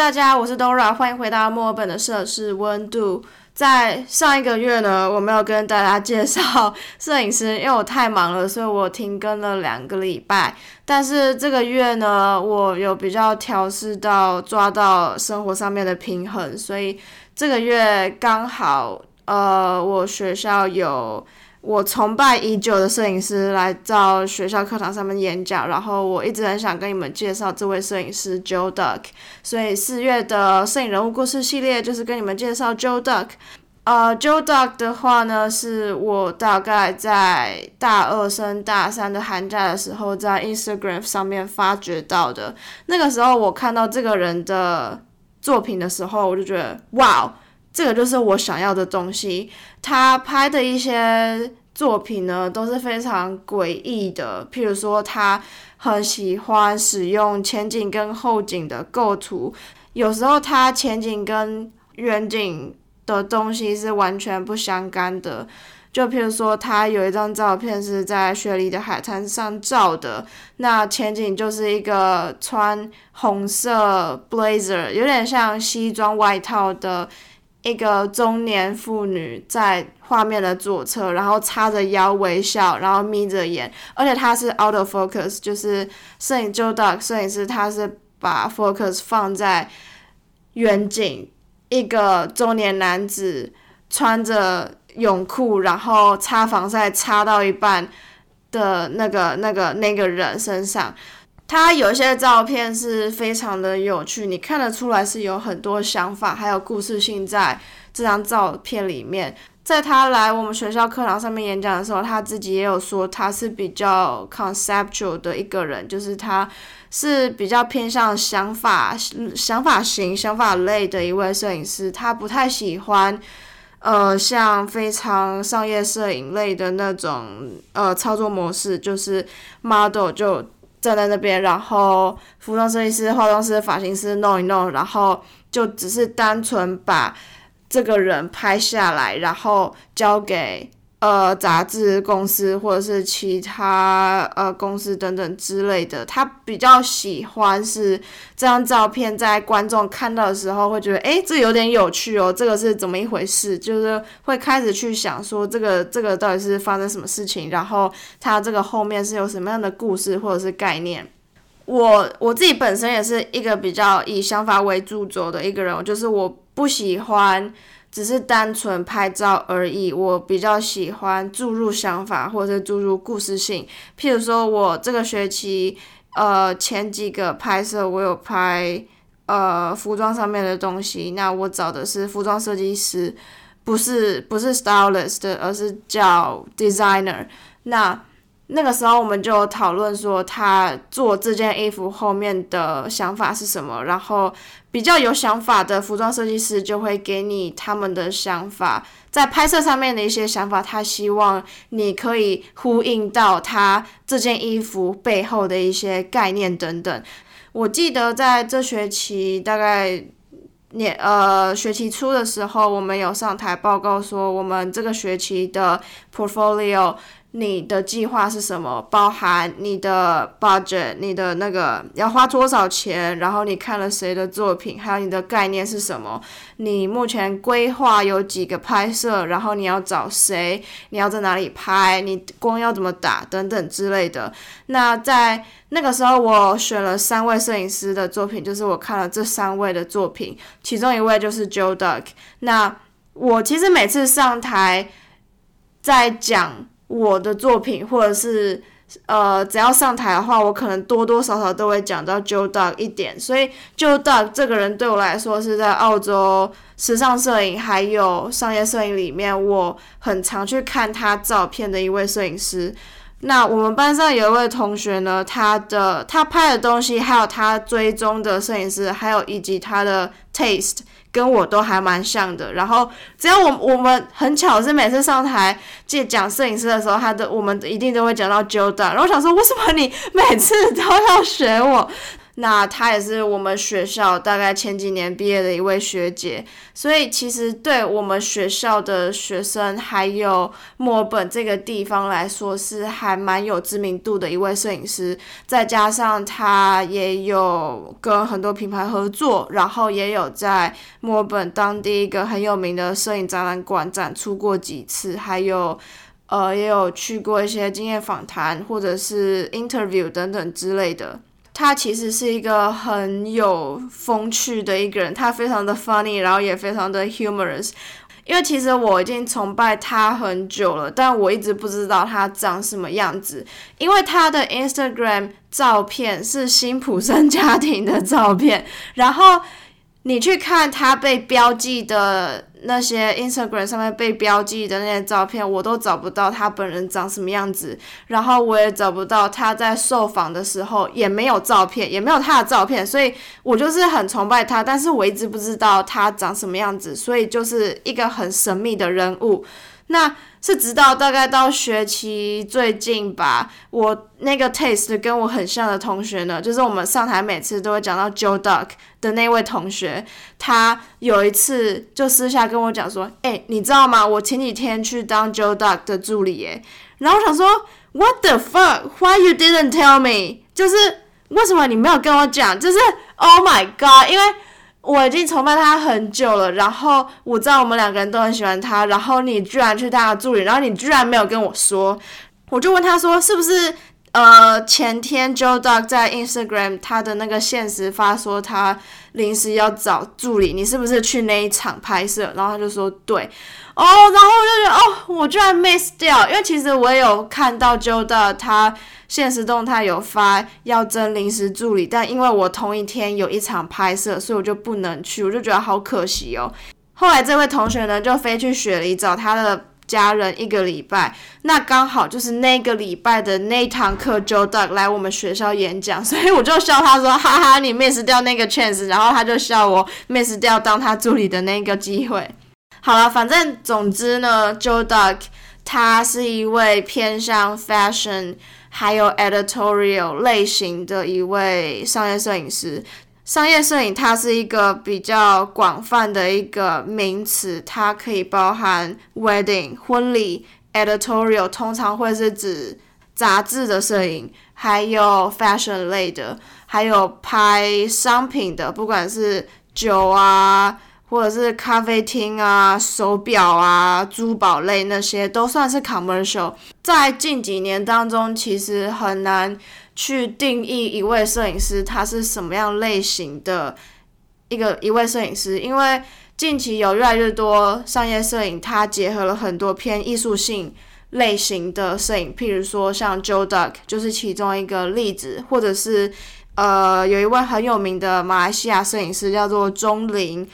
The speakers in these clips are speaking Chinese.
大家，我是 Dora，欢迎回到墨尔本的摄氏温度。在上一个月呢，我没有跟大家介绍摄影师，因为我太忙了，所以我停更了两个礼拜。但是这个月呢，我有比较调试到抓到生活上面的平衡，所以这个月刚好，呃，我学校有。我崇拜已久的摄影师来到学校课堂上面演讲，然后我一直很想跟你们介绍这位摄影师 Joe Duck，所以四月的摄影人物故事系列就是跟你们介绍 Joe Duck。呃，Joe Duck 的话呢，是我大概在大二升大三的寒假的时候在 Instagram 上面发掘到的。那个时候我看到这个人的作品的时候，我就觉得哇！这个就是我想要的东西。他拍的一些作品呢，都是非常诡异的。譬如说，他很喜欢使用前景跟后景的构图，有时候他前景跟远景的东西是完全不相干的。就譬如说，他有一张照片是在雪梨的海滩上照的，那前景就是一个穿红色 blazer，有点像西装外套的。一个中年妇女在画面的左侧，然后叉着腰微笑，然后眯着眼，而且她是 out of focus，就是摄影 Joe Duck 摄影师，他是把 focus 放在远景，一个中年男子穿着泳裤，然后擦防晒擦到一半的那个那个那个人身上。他有些照片是非常的有趣，你看得出来是有很多想法，还有故事性在这张照片里面。在他来我们学校课堂上面演讲的时候，他自己也有说他是比较 conceptual 的一个人，就是他是比较偏向想法、想法型、想法类的一位摄影师。他不太喜欢呃像非常商业摄影类的那种呃操作模式，就是 model 就。站在那边，然后服装设计师、化妆师、发型师弄一弄，然后就只是单纯把这个人拍下来，然后交给。呃，杂志公司或者是其他呃公司等等之类的，他比较喜欢是这张照片，在观众看到的时候会觉得，诶，这有点有趣哦，这个是怎么一回事？就是会开始去想说，这个这个到底是发生什么事情，然后它这个后面是有什么样的故事或者是概念。我我自己本身也是一个比较以想法为主轴的一个人，就是我不喜欢。只是单纯拍照而已，我比较喜欢注入想法或者注入故事性。譬如说，我这个学期，呃，前几个拍摄我有拍，呃，服装上面的东西。那我找的是服装设计师，不是不是 stylist，而是叫 designer。那那个时候我们就讨论说，他做这件衣服后面的想法是什么。然后比较有想法的服装设计师就会给你他们的想法，在拍摄上面的一些想法，他希望你可以呼应到他这件衣服背后的一些概念等等。我记得在这学期大概年呃学期初的时候，我们有上台报告说，我们这个学期的 portfolio。你的计划是什么？包含你的 budget，你的那个要花多少钱？然后你看了谁的作品？还有你的概念是什么？你目前规划有几个拍摄？然后你要找谁？你要在哪里拍？你光要怎么打？等等之类的。那在那个时候，我选了三位摄影师的作品，就是我看了这三位的作品，其中一位就是 Joe Duck。那我其实每次上台在讲。我的作品，或者是呃，只要上台的话，我可能多多少少都会讲到 Joe Duck 一点。所以 Joe Duck 这个人对我来说，是在澳洲时尚摄影还有商业摄影里面，我很常去看他照片的一位摄影师。那我们班上有一位同学呢，他的他拍的东西，还有他追踪的摄影师，还有以及他的 taste。跟我都还蛮像的，然后只要我我们很巧是每次上台借讲摄影师的时候，他的我们一定都会讲到 Joda 然后我想说为什么你每次都要学我？那她也是我们学校大概前几年毕业的一位学姐，所以其实对我们学校的学生还有墨尔本这个地方来说是还蛮有知名度的一位摄影师。再加上她也有跟很多品牌合作，然后也有在墨尔本当地一个很有名的摄影展览馆展出过几次，还有呃也有去过一些经验访谈或者是 interview 等等之类的。他其实是一个很有风趣的一个人，他非常的 funny，然后也非常的 humorous。因为其实我已经崇拜他很久了，但我一直不知道他长什么样子。因为他的 Instagram 照片是辛普森家庭的照片，然后你去看他被标记的。那些 Instagram 上面被标记的那些照片，我都找不到他本人长什么样子，然后我也找不到他在受访的时候也没有照片，也没有他的照片，所以我就是很崇拜他，但是我一直不知道他长什么样子，所以就是一个很神秘的人物。那是直到大概到学期最近吧，我那个 taste 跟我很像的同学呢，就是我们上台每次都会讲到 Joe Duck 的那位同学，他有一次就私下跟我讲说，哎，你知道吗？我前几天去当 Joe Duck 的助理耶。然后我想说，What the fuck? Why you didn't tell me? 就是为什么你没有跟我讲？就是 Oh my god！因为我已经崇拜他很久了，然后我知道我们两个人都很喜欢他，然后你居然去当他助理，然后你居然没有跟我说，我就问他说是不是呃前天 Joe Dog 在 Instagram 他的那个现实发说他临时要找助理，你是不是去那一场拍摄？然后他就说对，哦，然后我就觉得哦，我居然 miss 掉，因为其实我也有看到 Joe Dog 他。现实动态有发要征临时助理，但因为我同一天有一场拍摄，所以我就不能去，我就觉得好可惜哦。后来这位同学呢，就飞去雪梨找他的家人一个礼拜，那刚好就是那个礼拜的那一堂课，Joe Duck 来我们学校演讲，所以我就笑他说：“哈哈，你 miss 掉那个 chance。”然后他就笑我 miss 掉当他助理的那个机会。好了，反正总之呢，Joe Duck 他是一位偏向 fashion。还有 editorial 类型的一位商业摄影师。商业摄影它是一个比较广泛的一个名词，它可以包含 wedding 婚礼，editorial 通常会是指杂志的摄影，还有 fashion 类的，还有拍商品的，不管是酒啊。或者是咖啡厅啊、手表啊、珠宝类那些都算是 commercial。在近几年当中，其实很难去定义一位摄影师他是什么样类型的一个一位摄影师，因为近期有越来越多商业摄影，它结合了很多偏艺术性类型的摄影，譬如说像 Joe Duck 就是其中一个例子，或者是呃有一位很有名的马来西亚摄影师叫做钟林。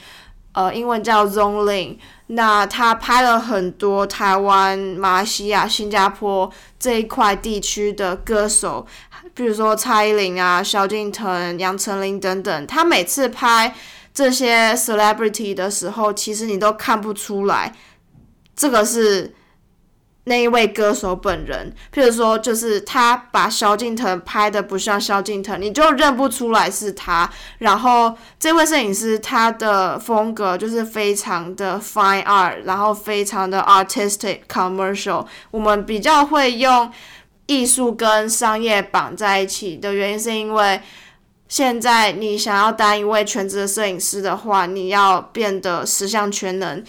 呃，英文叫 Zongling，那他拍了很多台湾、马来西亚、新加坡这一块地区的歌手，比如说蔡依林啊、萧敬腾、杨丞琳等等。他每次拍这些 celebrity 的时候，其实你都看不出来，这个是。那一位歌手本人，譬如说，就是他把萧敬腾拍的不像萧敬腾，你就认不出来是他。然后这位摄影师他的风格就是非常的 fine art，然后非常的 artistic commercial。我们比较会用艺术跟商业绑在一起的原因，是因为现在你想要当一位全职的摄影师的话，你要变得十项全能。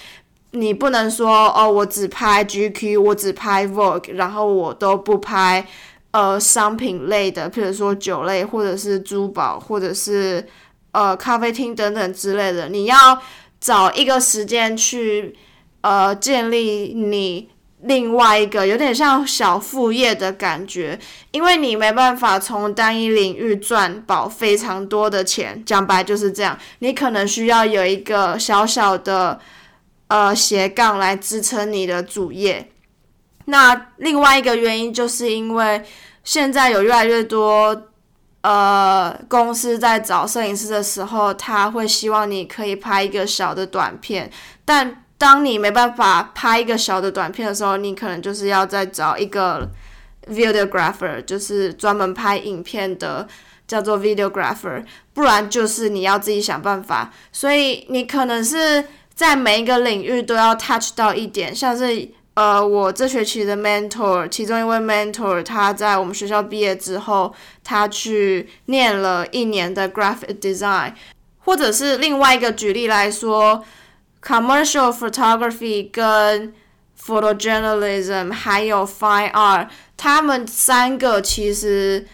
你不能说哦，我只拍 GQ，我只拍 Vogue，然后我都不拍呃商品类的，譬如说酒类或者是珠宝或者是呃咖啡厅等等之类的。你要找一个时间去呃建立你另外一个有点像小副业的感觉，因为你没办法从单一领域赚饱非常多的钱，讲白就是这样。你可能需要有一个小小的。呃，斜杠来支撑你的主业。那另外一个原因，就是因为现在有越来越多呃公司在找摄影师的时候，他会希望你可以拍一个小的短片。但当你没办法拍一个小的短片的时候，你可能就是要再找一个 videographer，就是专门拍影片的叫做 videographer，不然就是你要自己想办法。所以你可能是在每一个领域都要 touch 到一点，像是呃，我这学期的 mentor，其中一位 mentor，他在我们学校毕业之后，他去念了一年的 graphic design，或者是另外一个举例来说，commercial photography 跟 photojournalism 还有 fine art，他们三个其实。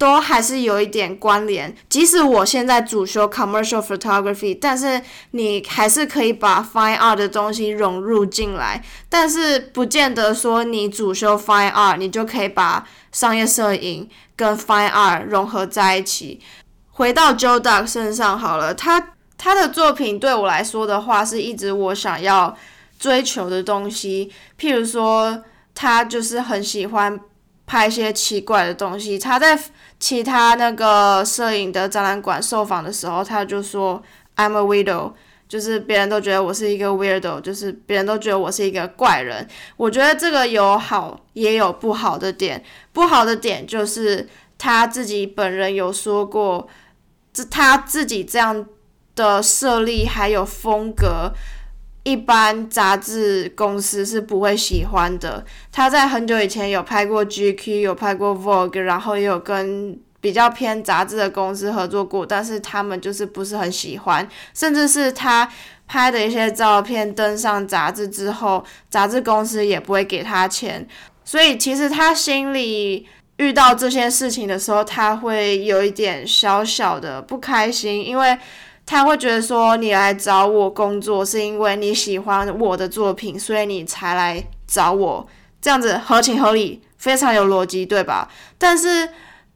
都还是有一点关联，即使我现在主修 commercial photography，但是你还是可以把 fine art 的东西融入进来。但是不见得说你主修 fine art，你就可以把商业摄影跟 fine art 融合在一起。回到 Joe Duck 身上好了，他他的作品对我来说的话，是一直我想要追求的东西。譬如说，他就是很喜欢拍一些奇怪的东西，他在。其他那个摄影的展览馆受访的时候，他就说 I'm a widow 就是别人都觉得我是一个 weirdo，就是别人都觉得我是一个怪人。我觉得这个有好也有不好的点，不好的点就是他自己本人有说过，这他自己这样的设立还有风格。一般杂志公司是不会喜欢的。他在很久以前有拍过 GQ，有拍过 Vogue，然后也有跟比较偏杂志的公司合作过，但是他们就是不是很喜欢。甚至是他拍的一些照片登上杂志之后，杂志公司也不会给他钱。所以其实他心里遇到这些事情的时候，他会有一点小小的不开心，因为。他会觉得说，你来找我工作是因为你喜欢我的作品，所以你才来找我，这样子合情合理，非常有逻辑，对吧？但是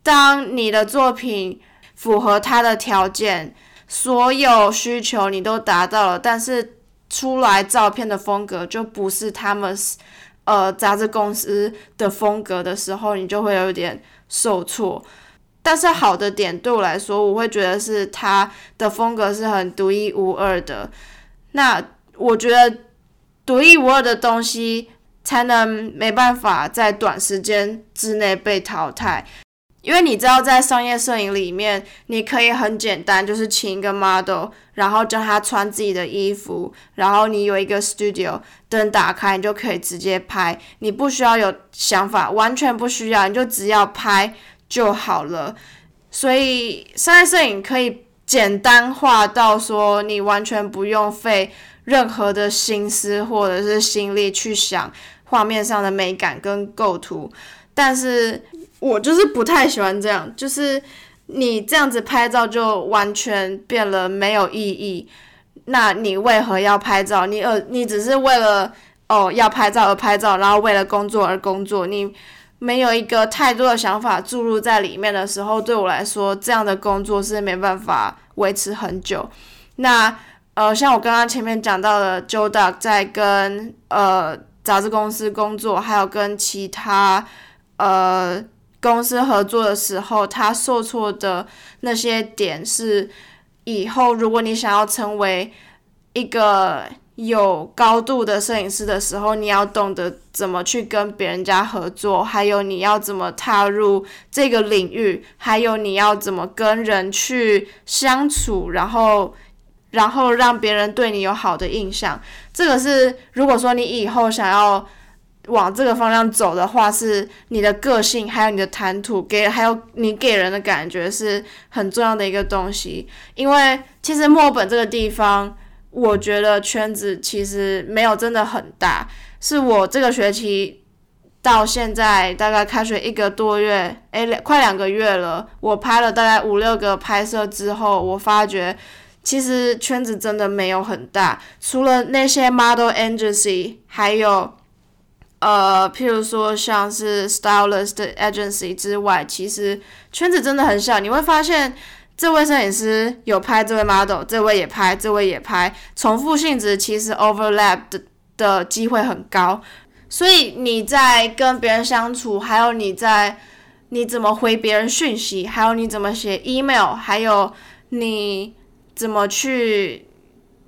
当你的作品符合他的条件，所有需求你都达到了，但是出来照片的风格就不是他们呃杂志公司的风格的时候，你就会有点受挫。但是好的点对我来说，我会觉得是他的风格是很独一无二的。那我觉得独一无二的东西才能没办法在短时间之内被淘汰。因为你知道，在商业摄影里面，你可以很简单，就是请一个 model，然后叫他穿自己的衣服，然后你有一个 studio，灯打开，你就可以直接拍，你不需要有想法，完全不需要，你就只要拍。就好了，所以商业摄影可以简单化到说，你完全不用费任何的心思或者是心力去想画面上的美感跟构图。但是我就是不太喜欢这样，就是你这样子拍照就完全变了没有意义。那你为何要拍照？你呃，你只是为了哦要拍照而拍照，然后为了工作而工作，你。没有一个太多的想法注入在里面的时候，对我来说，这样的工作是没办法维持很久。那呃，像我刚刚前面讲到的，Joe Duck 在跟呃杂志公司工作，还有跟其他呃公司合作的时候，他受挫的那些点是，以后如果你想要成为一个。有高度的摄影师的时候，你要懂得怎么去跟别人家合作，还有你要怎么踏入这个领域，还有你要怎么跟人去相处，然后，然后让别人对你有好的印象。这个是如果说你以后想要往这个方向走的话，是你的个性，还有你的谈吐，给还有你给人的感觉是很重要的一个东西。因为其实墨尔本这个地方。我觉得圈子其实没有真的很大，是我这个学期到现在大概开学一个多月，诶，快两个月了，我拍了大概五六个拍摄之后，我发觉其实圈子真的没有很大，除了那些 model agency，还有呃，譬如说像是 stylist agency 之外，其实圈子真的很小，你会发现。这位摄影师有拍这位 model，这位也拍，这位也拍，重复性质其实 overlap 的的机会很高，所以你在跟别人相处，还有你在你怎么回别人讯息，还有你怎么写 email，还有你怎么去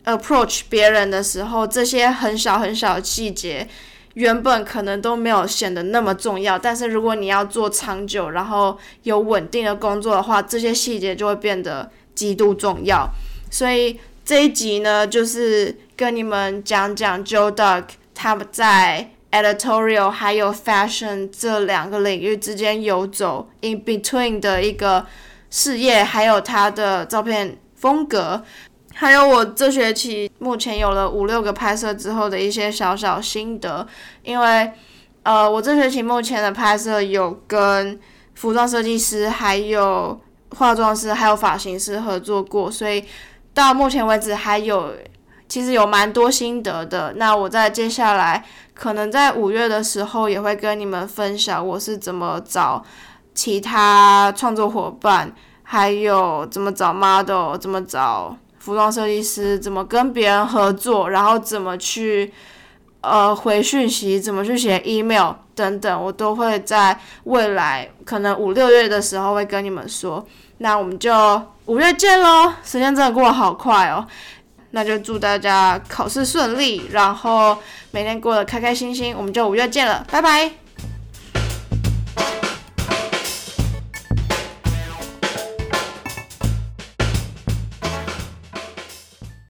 approach 别人的时候，这些很小很小的细节，原本可能都没有显得那么重要，但是如果你要做长久，然后有稳定的工作的话，这些细节就会变得极度重要。所以这一集呢，就是跟你们讲讲 Joe Duck 他们在 editorial 还有 fashion 这两个领域之间游走 in between 的一个事业，还有他的照片风格。还有我这学期目前有了五六个拍摄之后的一些小小心得，因为呃，我这学期目前的拍摄有跟服装设计师、还有化妆师、还有发型师合作过，所以到目前为止还有其实有蛮多心得的。那我在接下来可能在五月的时候也会跟你们分享我是怎么找其他创作伙伴，还有怎么找 model，怎么找。服装设计师怎么跟别人合作，然后怎么去呃回讯息，怎么去写 email 等等，我都会在未来可能五六月的时候会跟你们说。那我们就五月见喽！时间真的过得好快哦。那就祝大家考试顺利，然后每天过得开开心心。我们就五月见了，拜拜。